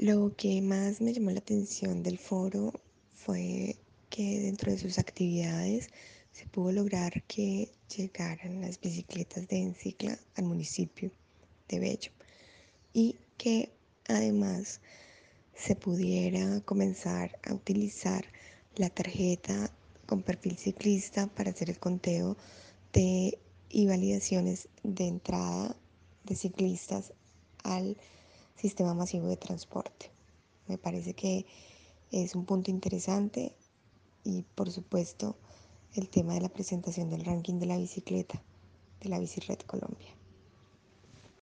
Lo que más me llamó la atención del foro fue que dentro de sus actividades se pudo lograr que llegaran las bicicletas de Encicla al municipio de Bello y que además se pudiera comenzar a utilizar la tarjeta con perfil ciclista para hacer el conteo de y validaciones de entrada de ciclistas al sistema masivo de transporte. Me parece que es un punto interesante y por supuesto el tema de la presentación del ranking de la bicicleta de la Bici Red Colombia.